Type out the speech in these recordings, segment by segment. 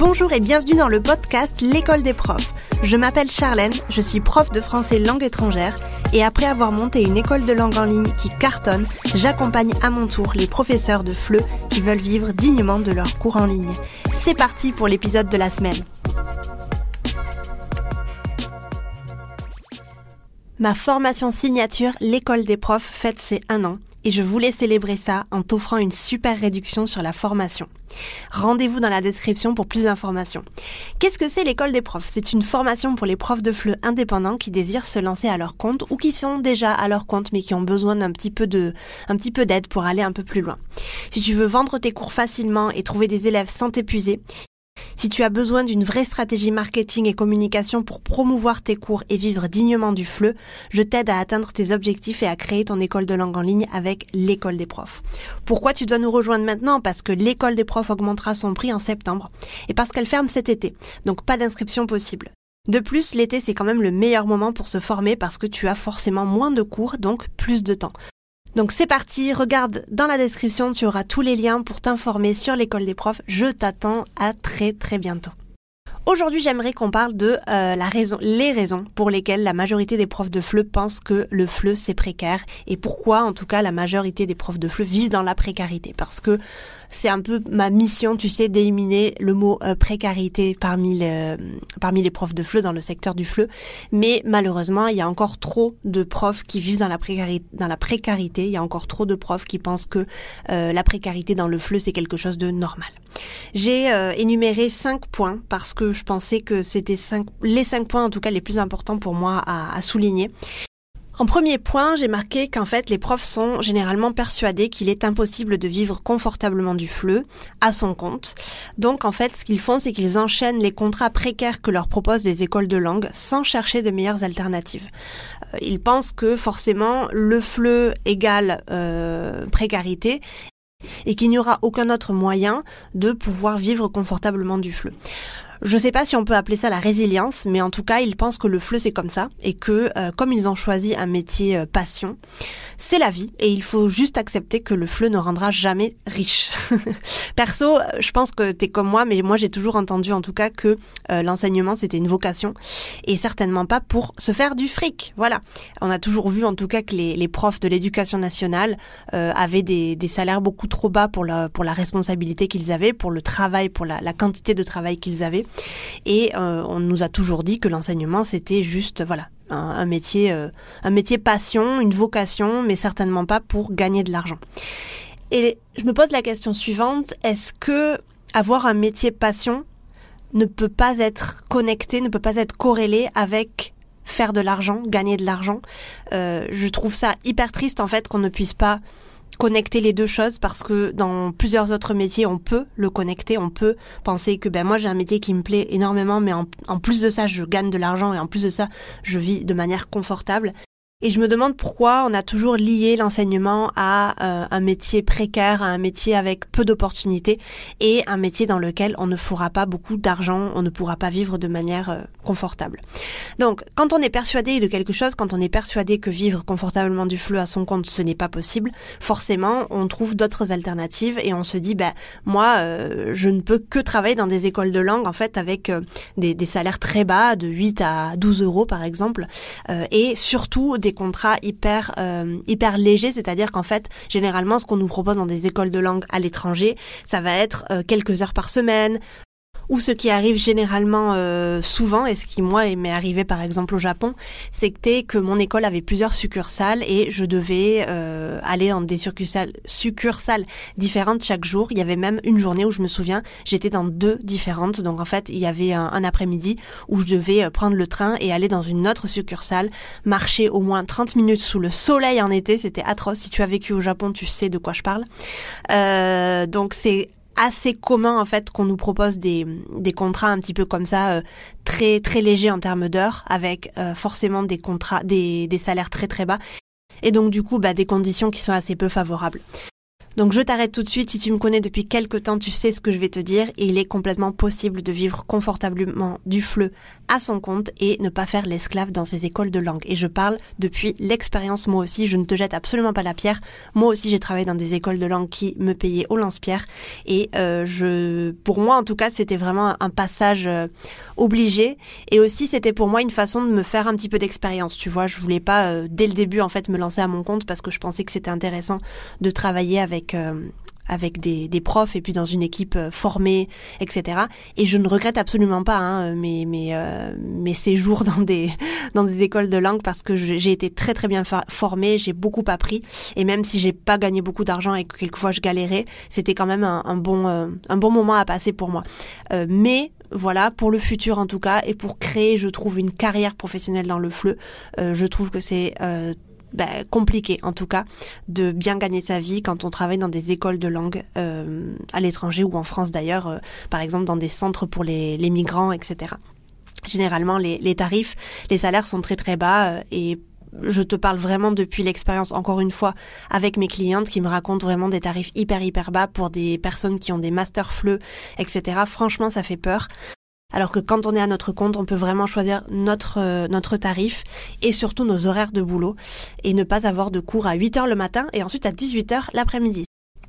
Bonjour et bienvenue dans le podcast L'école des profs. Je m'appelle Charlène, je suis prof de français langue étrangère et après avoir monté une école de langue en ligne qui cartonne, j'accompagne à mon tour les professeurs de FLE qui veulent vivre dignement de leur cours en ligne. C'est parti pour l'épisode de la semaine. Ma formation signature, l'école des profs, fête ses un an et je voulais célébrer ça en t'offrant une super réduction sur la formation. Rendez-vous dans la description pour plus d'informations. Qu'est-ce que c'est l'école des profs? C'est une formation pour les profs de FLE indépendants qui désirent se lancer à leur compte ou qui sont déjà à leur compte mais qui ont besoin d'un petit peu petit peu d'aide pour aller un peu plus loin. Si tu veux vendre tes cours facilement et trouver des élèves sans t'épuiser, si tu as besoin d'une vraie stratégie marketing et communication pour promouvoir tes cours et vivre dignement du FLE, je t'aide à atteindre tes objectifs et à créer ton école de langue en ligne avec l'école des profs. Pourquoi tu dois nous rejoindre maintenant? Parce que l'école des profs augmentera son prix en septembre et parce qu'elle ferme cet été. Donc pas d'inscription possible. De plus, l'été, c'est quand même le meilleur moment pour se former parce que tu as forcément moins de cours, donc plus de temps. Donc c'est parti, regarde dans la description, tu auras tous les liens pour t'informer sur l'école des profs. Je t'attends à très très bientôt. Aujourd'hui, j'aimerais qu'on parle de euh, la raison, les raisons pour lesquelles la majorité des profs de FLE pensent que le FLE c'est précaire et pourquoi, en tout cas, la majorité des profs de FLE vivent dans la précarité. Parce que c'est un peu ma mission, tu sais, d'éliminer le mot euh, précarité parmi les, parmi les profs de FLE dans le secteur du FLE. Mais malheureusement, il y a encore trop de profs qui vivent dans la précarité. Dans la précarité. Il y a encore trop de profs qui pensent que euh, la précarité dans le FLE, c'est quelque chose de normal. J'ai euh, énuméré cinq points parce que je pensais que c'était cinq, les cinq points en tout cas les plus importants pour moi à, à souligner. En premier point, j'ai marqué qu'en fait, les profs sont généralement persuadés qu'il est impossible de vivre confortablement du FLE à son compte. Donc, en fait, ce qu'ils font, c'est qu'ils enchaînent les contrats précaires que leur proposent les écoles de langue sans chercher de meilleures alternatives. Euh, ils pensent que forcément, le FLE égale euh, précarité et qu'il n'y aura aucun autre moyen de pouvoir vivre confortablement du FLE. Je sais pas si on peut appeler ça la résilience, mais en tout cas, ils pensent que le FLE c'est comme ça et que euh, comme ils ont choisi un métier euh, passion, c'est la vie et il faut juste accepter que le FLE ne rendra jamais riche. Perso, euh, je pense que t'es comme moi, mais moi j'ai toujours entendu en tout cas que l'enseignement c'était une vocation et certainement pas pour se faire du fric. Voilà. On a toujours vu en tout cas que les, les profs de l'éducation nationale avaient des, des, salaires beaucoup trop bas pour la, pour la responsabilité qu'ils avaient, pour le travail, pour la, la quantité de travail qu'ils avaient. Et euh, on nous a toujours dit que l'enseignement c'était juste voilà un, métier euh, un métier passion, une vocation, mais certainement pas pour gagner de l'argent. Et je me pose la question suivante est-ce que avoir un métier passion ne peut pas être connecté, ne peut pas être corrélé avec faire de l'argent, gagner de l'argent? Euh, je trouve ça hyper triste en fait qu'on ne puisse pas connecter les deux choses parce que dans plusieurs autres métiers, on peut le connecter, on peut penser que ben moi j'ai un métier qui me plaît énormément, mais en, en plus de ça, je gagne de l'argent et en plus de ça, je vis de manière confortable. Et je me demande pourquoi on a toujours lié l'enseignement à euh, un métier précaire, à un métier avec peu d'opportunités et un métier dans lequel on ne fera pas beaucoup d'argent, on ne pourra pas vivre de manière euh, confortable. Donc, quand on est persuadé de quelque chose, quand on est persuadé que vivre confortablement du fleu à son compte, ce n'est pas possible, forcément, on trouve d'autres alternatives et on se dit, ben moi, euh, je ne peux que travailler dans des écoles de langue, en fait, avec des, des, salaires très bas, de 8 à 12 euros par exemple, et surtout des contrats hyper euh, hyper légers, c'est-à-dire qu'en fait, généralement, ce qu'on nous propose dans des écoles de langue à l'étranger, ça va être euh, quelques heures par semaine, ou ce qui arrive généralement euh, souvent, et ce qui moi m'est arrivé par exemple au Japon, c'était que mon école avait plusieurs succursales et je devais euh, aller dans des succursales, différentes chaque jour. Il y avait même une journée où je me souviens, j'étais dans deux différentes. Donc en fait, il y avait un, un après-midi où je devais euh, prendre le train et aller dans une autre succursale, marcher au moins 30 minutes sous le soleil en été. C'était atroce. Si tu as vécu au Japon, tu sais de quoi je parle. Euh, donc c'est assez commun en fait qu'on nous propose des, des contrats un petit peu comme ça euh, très très légers en termes d'heures avec euh, forcément des contrats des, des salaires très très bas et donc du coup bah, des conditions qui sont assez peu favorables. Donc je t'arrête tout de suite, si tu me connais depuis quelque temps, tu sais ce que je vais te dire, il est complètement possible de vivre confortablement du fleu à son compte et ne pas faire l'esclave dans ces écoles de langue. Et je parle depuis l'expérience moi aussi, je ne te jette absolument pas la pierre. Moi aussi j'ai travaillé dans des écoles de langue qui me payaient au lance-pierre, et euh, je, pour moi en tout cas, c'était vraiment un passage euh, obligé, et aussi c'était pour moi une façon de me faire un petit peu d'expérience. Tu vois, je voulais pas euh, dès le début en fait me lancer à mon compte parce que je pensais que c'était intéressant de travailler avec avec euh, des, profs et puis dans une équipe euh, formée, etc. Et je ne regrette absolument pas hein, mes, mes, euh, mes séjours dans des, dans des écoles de langue parce que j'ai été très très bien formée, j'ai beaucoup appris et même si j'ai pas gagné beaucoup d'argent et que quelquefois je galérais, c'était quand même un, bon, un bon moment à passer pour moi. mais voilà, pour le futur en tout cas, et pour créer, je trouve, une carrière professionnelle dans le fleu, je trouve que c'est bah, compliqué en tout cas de bien gagner sa vie quand on travaille dans des écoles de langue euh, à l'étranger ou en France d'ailleurs, euh, par exemple dans des centres pour les, les migrants, etc. Généralement, les, les, tarifs, les salaires sont très très bas euh, et je te parle vraiment depuis l'expérience, encore une fois, avec mes clientes qui me racontent vraiment des tarifs hyper hyper bas pour des personnes qui ont des masters fleu, etc. Franchement, ça fait peur. Alors que quand on est à notre compte, on peut vraiment choisir notre, euh, notre tarif et surtout nos horaires de boulot et ne pas avoir de cours à 8 heures le matin et ensuite à 18 heures l'après-midi.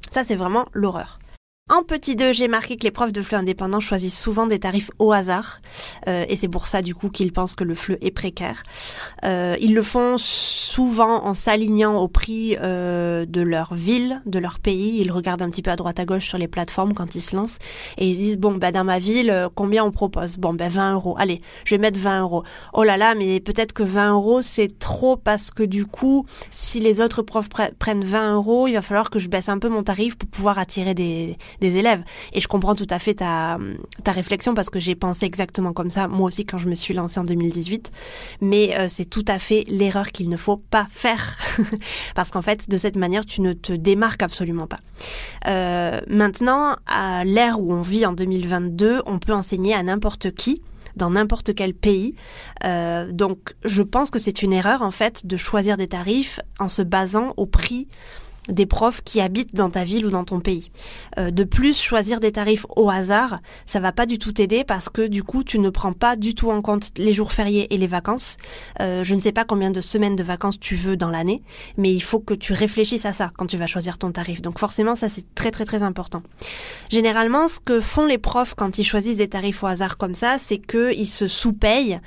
Ça, c'est vraiment l'horreur. En petit 2, j'ai marqué que les profs de fleu indépendants choisissent souvent des tarifs au hasard, euh, et c'est pour ça du coup qu'ils pensent que le fleu est précaire. Euh, ils le font souvent en s'alignant au prix euh, de leur ville, de leur pays. Ils regardent un petit peu à droite à gauche sur les plateformes quand ils se lancent, et ils disent bon ben dans ma ville combien on propose? Bon ben 20 euros. Allez, je vais mettre 20 euros. Oh là là, mais peut-être que 20 euros c'est trop parce que du coup, si les autres profs prennent 20 euros, il va falloir que je baisse un peu mon tarif pour pouvoir attirer des des élèves. Et je comprends tout à fait ta, ta réflexion parce que j'ai pensé exactement comme ça, moi aussi, quand je me suis lancée en 2018. Mais euh, c'est tout à fait l'erreur qu'il ne faut pas faire. parce qu'en fait, de cette manière, tu ne te démarques absolument pas. Euh, maintenant, à l'ère où on vit en 2022, on peut enseigner à n'importe qui dans n'importe quel pays. Euh, donc je pense que c'est une erreur en fait de choisir des tarifs en se basant au prix des profs qui habitent dans ta ville ou dans ton pays. Euh, de plus, choisir des tarifs au hasard, ça va pas du tout t'aider parce que du coup, tu ne prends pas du tout en compte les jours fériés et les vacances. Euh, je ne sais pas combien de semaines de vacances tu veux dans l'année, mais il faut que tu réfléchisses à ça quand tu vas choisir ton tarif. Donc forcément, ça c'est très très très important. Généralement, ce que font les profs quand ils choisissent des tarifs au hasard comme ça, c'est qu'ils se sous-payent.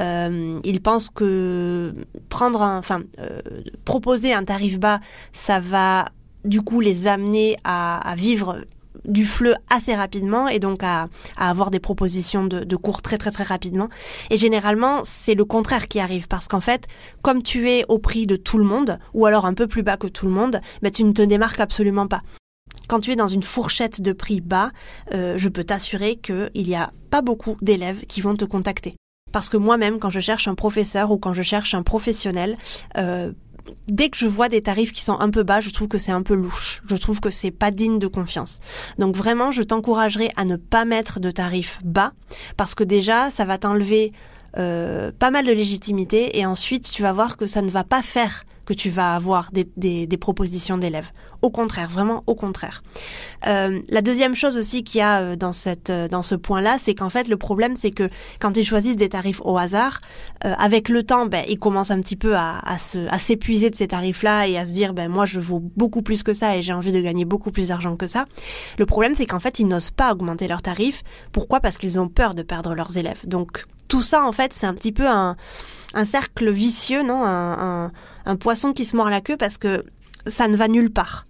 Euh, ils pensent que prendre, enfin, proposer un tarif bas, ça va du coup les amener à, vivre du fleu assez rapidement et donc à, avoir des propositions de, cours très très très rapidement. Et généralement, c'est le contraire qui arrive parce qu'en fait, comme tu es au prix de tout le monde, ou alors un peu plus bas que tout le monde, ben, tu ne te démarques absolument pas. Quand tu es dans une fourchette de prix bas, euh, je peux t'assurer qu'il n'y a pas beaucoup d'élèves qui vont te contacter. Parce que moi-même, quand je cherche un professeur ou quand je cherche un professionnel, euh, dès que je vois des tarifs qui sont un peu bas, je trouve que c'est un peu louche. Je trouve que c'est pas digne de confiance. Donc vraiment, je t'encouragerai à ne pas mettre de tarifs bas parce que déjà, ça va t'enlever pas mal de légitimité et ensuite tu vas voir que ça ne va pas faire que tu vas avoir des, propositions d'élèves. Au contraire, vraiment au contraire. Euh, la deuxième chose aussi qu'il y a euh, dans, euh, ce point-là, c'est qu'en fait le problème c'est que quand ils choisissent des tarifs au hasard, euh, avec le temps, ben, ils commencent un petit peu à s'épuiser de ces tarifs-là et à se dire ben moi je vaux beaucoup plus que ça et j'ai envie de gagner beaucoup plus d'argent que ça. Le problème c'est qu'en fait ils n'osent pas augmenter leurs tarifs. Pourquoi? Parce qu'ils ont peur de perdre leurs élèves. Donc tout ça en fait c'est un petit peu un, cercle vicieux, non? Un, un, un poisson qui se mord la queue parce que ça ne va nulle part.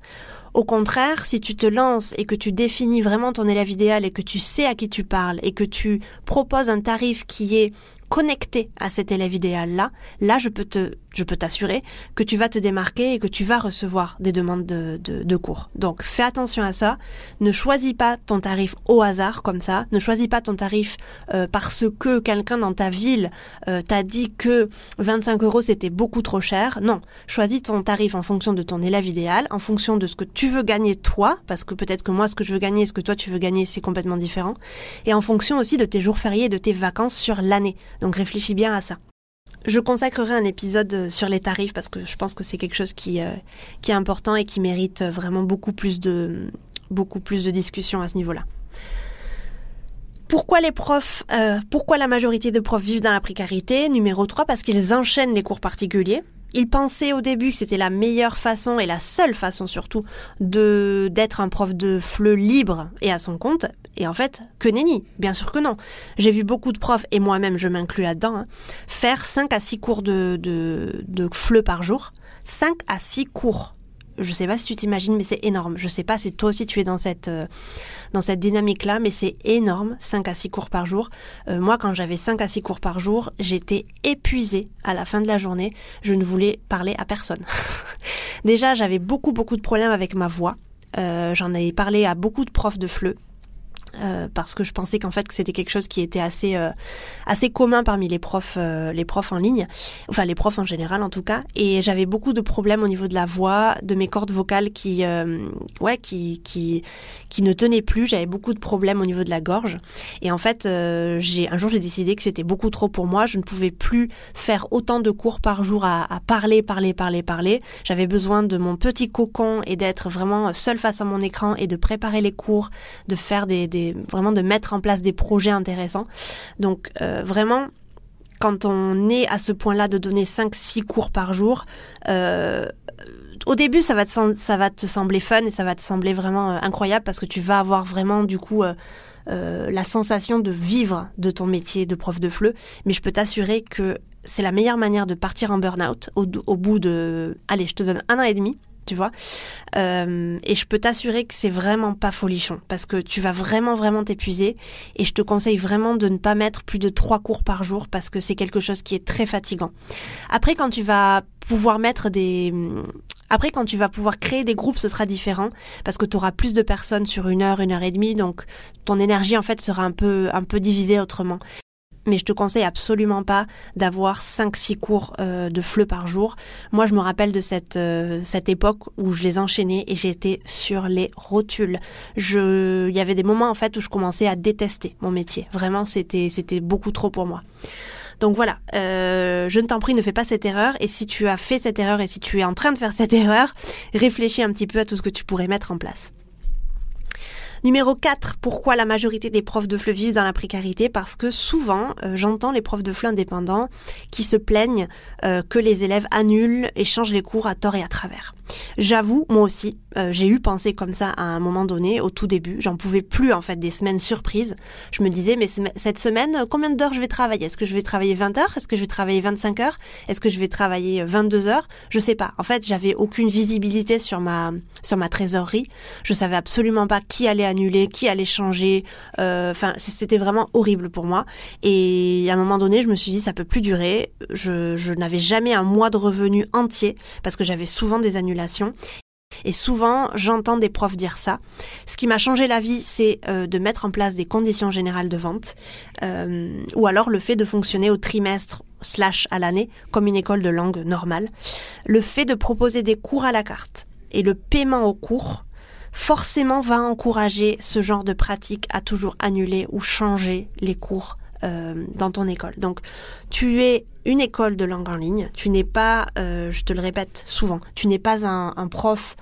Au contraire, si tu te lances et que tu définis vraiment ton élève idéal et que tu sais à qui tu parles et que tu proposes un tarif qui est connecté à cet élève idéal-là, là, je peux te, je peux t'assurer que tu vas te démarquer et que tu vas recevoir des demandes de, cours. Donc, fais attention à ça. Ne choisis pas ton tarif au hasard comme ça. Ne choisis pas ton tarif euh, parce que quelqu'un dans ta ville euh, t'a dit que 25 euros c'était beaucoup trop cher. Non, choisis ton tarif en fonction de ton élève idéal, en fonction de ce que tu veux gagner toi, parce que peut-être que moi ce que je veux gagner et ce que toi tu veux gagner c'est complètement différent, et en fonction aussi de tes jours fériés et de tes vacances sur l'année. Donc réfléchis bien à ça. Je consacrerai un épisode sur les tarifs parce que je pense que c'est quelque chose qui, qui est important et qui mérite vraiment beaucoup plus de, beaucoup plus de à ce niveau-là. Pourquoi les profs, pourquoi la majorité de profs vivent dans la précarité? Numéro 3, parce qu'ils enchaînent les cours particuliers. Il pensait au début que c'était la meilleure façon et la seule façon surtout de d'être un prof de FLE libre et à son compte. Et en fait, que nenni, bien sûr que non. J'ai vu beaucoup de profs, et moi-même je m'inclus là-dedans, hein, faire 5 à 6 cours de, de, de FLE par jour. 5 à 6 cours je sais pas si tu t'imagines, mais c'est énorme. Je sais pas si toi aussi tu es dans cette, euh, cette dynamique-là, mais c'est énorme, 5 à 6 cours par jour. Euh, moi, quand j'avais 5 à 6 cours par jour, j'étais épuisée à la fin de la journée. Je ne voulais parler à personne. Déjà, j'avais beaucoup, beaucoup de problèmes avec ma voix. Euh, J'en avais parlé à beaucoup de profs de FLE. Euh, parce que je pensais qu'en fait que c'était quelque chose qui était assez euh, assez commun parmi les profs euh, les profs en ligne. Enfin les profs en général en tout cas. Et j'avais beaucoup de problèmes au niveau de la voix de mes cordes vocales qui ouais qui qui qui ne tenaient plus. J'avais beaucoup de problèmes au niveau de la gorge. Et en fait j'ai un jour j'ai décidé que c'était beaucoup trop pour moi. Je ne pouvais plus faire autant de cours par jour à, à parler parler parler parler. J'avais besoin de mon petit cocon et d'être vraiment seule face à mon écran et de préparer les cours de faire des, des vraiment de mettre en place des projets intéressants. Donc euh, vraiment, quand on est à ce point-là de donner 5-6 cours par jour, euh, au début ça va, te, ça va te sembler fun et ça va te sembler vraiment euh, incroyable parce que tu vas avoir vraiment du coup la sensation de vivre de ton métier de prof de FLE. Mais je peux t'assurer que c'est la meilleure manière de partir en burn-out au bout de, allez, je te donne un an et demi tu vois. Euh, et je peux t'assurer que c'est vraiment pas folichon parce que tu vas vraiment vraiment t'épuiser et je te conseille vraiment de ne pas mettre plus de trois cours par jour parce que c'est quelque chose qui est très fatigant. Après quand tu vas pouvoir mettre des après quand tu vas pouvoir créer des groupes ce sera différent parce que tu auras plus de personnes sur une heure, une heure et demie donc ton énergie en fait sera un peu un peu divisée autrement mais je te conseille absolument pas d'avoir 5-6 cours euh, de FLE par jour. Moi, je me rappelle de cette, euh, cette époque où je les enchaînais et j'étais sur les rotules. Je, il y avait des moments en fait où je commençais à détester mon métier. Vraiment, c'était, c'était beaucoup trop pour moi. Donc voilà, euh, je ne t'en prie, ne fais pas cette erreur. Et si tu as fait cette erreur et si tu es en train de faire cette erreur, réfléchis un petit peu à tout ce que tu pourrais mettre en place. Numéro 4, pourquoi la majorité des profs de FLE vivent dans la précarité? Parce que souvent, euh, j'entends les profs de FLE indépendants qui se plaignent euh, que les élèves annulent et changent les cours à tort et à travers. J'avoue, moi aussi, euh, j'ai eu pensé comme ça à un moment donné, au tout début. J'en pouvais plus, en fait, des semaines surprises. Je me disais, mais cette semaine, combien d'heures je vais travailler? Est-ce que je vais travailler 20 heures? Est-ce que je vais travailler 25 heures? Est-ce que je vais travailler 22 heures? Je sais pas. En fait, j'avais aucune visibilité sur ma, sur ma trésorerie. Je savais absolument pas qui allait annuler, qui allait changer. Euh, enfin, c'était vraiment horrible pour moi. Et à un moment donné, je me suis dit, ça peut plus durer. Je, je n'avais jamais un mois de revenus entier parce que j'avais souvent des annulations. Et souvent, j'entends des profs dire ça. Ce qui m'a changé la vie, c'est euh, de mettre en place des conditions générales de vente, euh, ou alors le fait de fonctionner au trimestre slash à l'année comme une école de langue normale. Le fait de proposer des cours à la carte et le paiement au cours forcément va encourager ce genre de pratique à toujours annuler ou changer les cours euh, dans ton école. Donc, tu es une école de langue en ligne. Tu n'es pas, euh, je te le répète souvent, tu n'es pas un, prof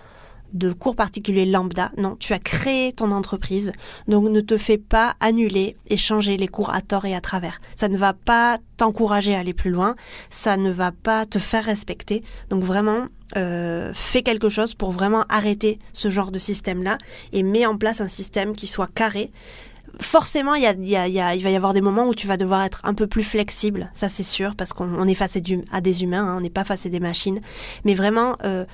de cours particuliers lambda. Non, tu as créé ton entreprise. Donc ne te fais pas annuler et changer les cours à tort et à travers. Ça ne va pas t'encourager à aller plus loin. Ça ne va pas te faire respecter. Donc vraiment, euh, fais quelque chose pour vraiment arrêter ce genre de système-là et mets en place un système qui soit carré. Forcément, il, y a, il, y a, il va y avoir des moments où tu vas devoir être un peu plus flexible, ça c'est sûr, parce qu'on est face à, des humains, hein, on n'est pas face à des machines. Mais vraiment, euh,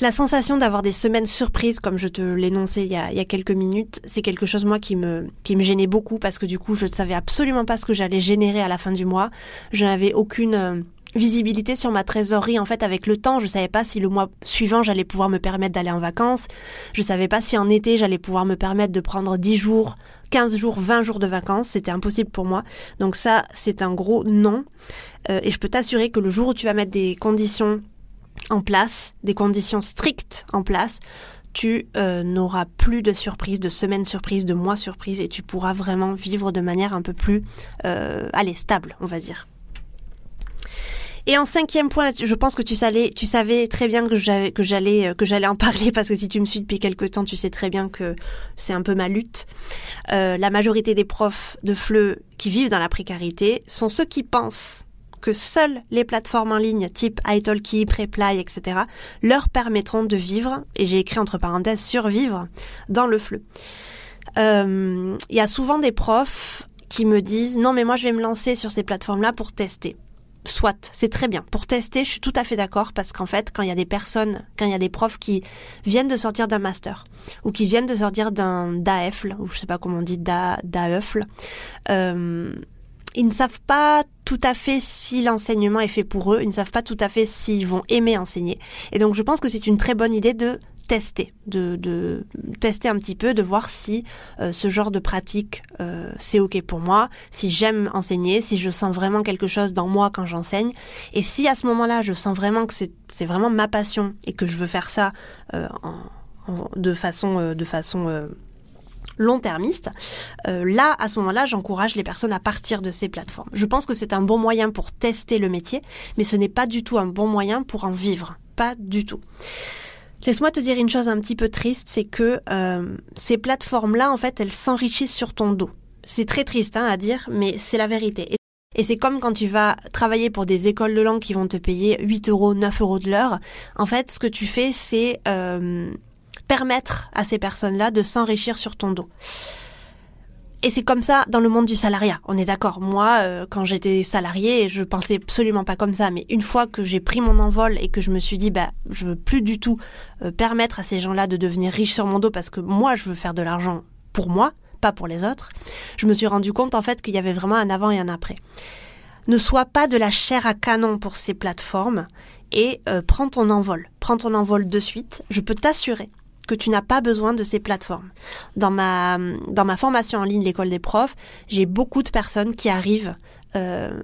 la sensation d'avoir des semaines surprises, comme je te l'énonçais il, y a, quelques minutes, c'est quelque chose moi qui me gênait beaucoup parce que du coup je ne savais absolument pas ce que j'allais générer à la fin du mois. Je n'avais aucune euh, visibilité sur ma trésorerie en fait avec le temps. Je savais pas si le mois suivant j'allais pouvoir me permettre d'aller en vacances. Je savais pas si en été j'allais pouvoir me permettre de prendre 10 jours, 15 jours, 20 jours de vacances. C'était impossible pour moi. Donc ça c'est un gros non. Euh, et je peux t'assurer que le jour où tu vas mettre des conditions en place, des conditions strictes en place, tu euh, n'auras plus de surprises, de semaines surprises, de mois surprises, et tu pourras vraiment vivre de manière un peu plus, euh, allez, stable, on va dire. Et en cinquième point, je pense que tu savais, très bien que j'allais, euh, que j'allais en parler parce que si tu me suis depuis quelque temps, tu sais très bien que c'est un peu ma lutte. Euh, la majorité des profs de FLE qui vivent dans la précarité sont ceux qui pensent que seules les plateformes en ligne type italki, Preply, etc. leur permettront de vivre, et j'ai écrit entre parenthèses survivre, dans le FLE. Euh, il y a souvent des profs qui me disent non mais moi je vais me lancer sur ces plateformes-là pour tester soit, c'est très bien. Pour tester, je suis tout à fait d'accord parce qu'en fait, quand il y a des personnes, quand il y a des profs qui viennent de sortir d'un master ou qui viennent de sortir d'un DAEFL, ou je sais pas comment on dit, DAEFL, euh, ils ne savent pas tout à fait si l'enseignement est fait pour eux, ils ne savent pas tout à fait s'ils vont aimer enseigner. Et donc je pense que c'est une très bonne idée de tester, de, tester un petit peu, de voir si euh, ce genre de pratique euh, c'est ok pour moi, si j'aime enseigner, si je sens vraiment quelque chose dans moi quand j'enseigne, et si à ce moment-là je sens vraiment que c'est vraiment ma passion et que je veux faire ça euh, de façon de façon long-termiste, là, à ce moment-là, j'encourage les personnes à partir de ces plateformes. Je pense que c'est un bon moyen pour tester le métier, mais ce n'est pas du tout un bon moyen pour en vivre. Pas du tout. Laisse-moi te dire une chose un petit peu triste, c'est que euh, ces plateformes-là, en fait, elles s'enrichissent sur ton dos. C'est très triste hein, à dire, mais c'est la vérité. Et c'est comme quand tu vas travailler pour des écoles de langue qui vont te payer 8 euros, 9 euros de l'heure. En fait, ce que tu fais, c'est euh, permettre à ces personnes-là de s'enrichir sur ton dos. Et c'est comme ça dans le monde du salariat. On est d'accord. Moi, euh, quand j'étais salarié, je pensais absolument pas comme ça. Mais une fois que j'ai pris mon envol et que je me suis dit, bah, je veux plus du tout euh, permettre à ces gens-là de devenir riches sur mon dos parce que moi, je veux faire de l'argent pour moi, pas pour les autres. Je me suis rendu compte en fait qu'il y avait vraiment un avant et un après. Ne sois pas de la chair à canon pour ces plateformes et euh, prends ton envol. Prends ton envol de suite. Je peux t'assurer que tu n'as pas besoin de ces plateformes. Dans ma, dans ma formation en ligne, l'école des profs, j'ai beaucoup de personnes qui arrivent euh,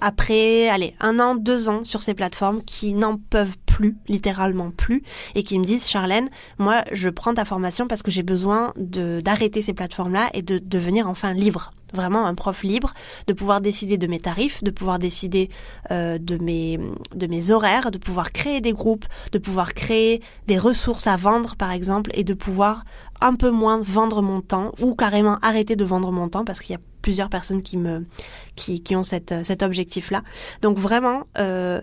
après, allez, un an, deux ans sur ces plateformes qui n'en peuvent plus, littéralement plus, et qui me disent, Charlène, moi, je prends ta formation parce que j'ai besoin d'arrêter ces plateformes-là et de devenir enfin libre vraiment un prof libre, de pouvoir décider de mes tarifs, de pouvoir décider euh, de, mes, de mes horaires, de pouvoir créer des groupes, de pouvoir créer des ressources à vendre par exemple, et de pouvoir un peu moins vendre mon temps ou carrément arrêter de vendre mon temps parce qu'il y a plusieurs personnes qui me qui, qui ont cette, cet objectif là. Donc vraiment euh,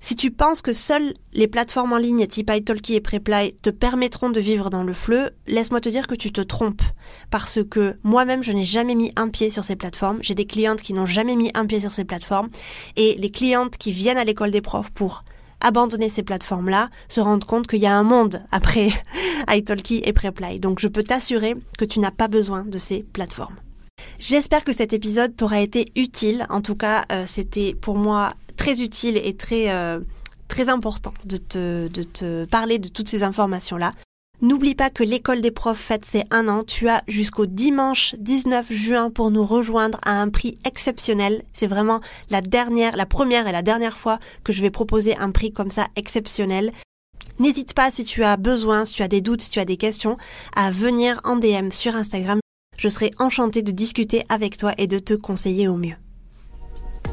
si tu penses que seules les plateformes en ligne type italki et Preply te permettront de vivre dans le fleu, laisse-moi te dire que tu te trompes. Parce que moi-même, je n'ai jamais mis un pied sur ces plateformes. J'ai des clientes qui n'ont jamais mis un pied sur ces plateformes. Et les clientes qui viennent à l'école des profs pour abandonner ces plateformes-là se rendent compte qu'il y a un monde après italki et Preply. Donc je peux t'assurer que tu n'as pas besoin de ces plateformes. J'espère que cet épisode t'aura été utile. En tout cas, euh, c'était pour moi très utile et très, euh, très important de te, de te parler de toutes ces informations-là. N'oublie pas que l'école des profs fête ses un an. Tu as jusqu'au dimanche 19 juin pour nous rejoindre à un prix exceptionnel. C'est vraiment la dernière, la première et la dernière fois que je vais proposer un prix comme ça exceptionnel. N'hésite pas si tu as besoin, si tu as des doutes, si tu as des questions, à venir en DM sur Instagram. Je serai enchantée de discuter avec toi et de te conseiller au mieux.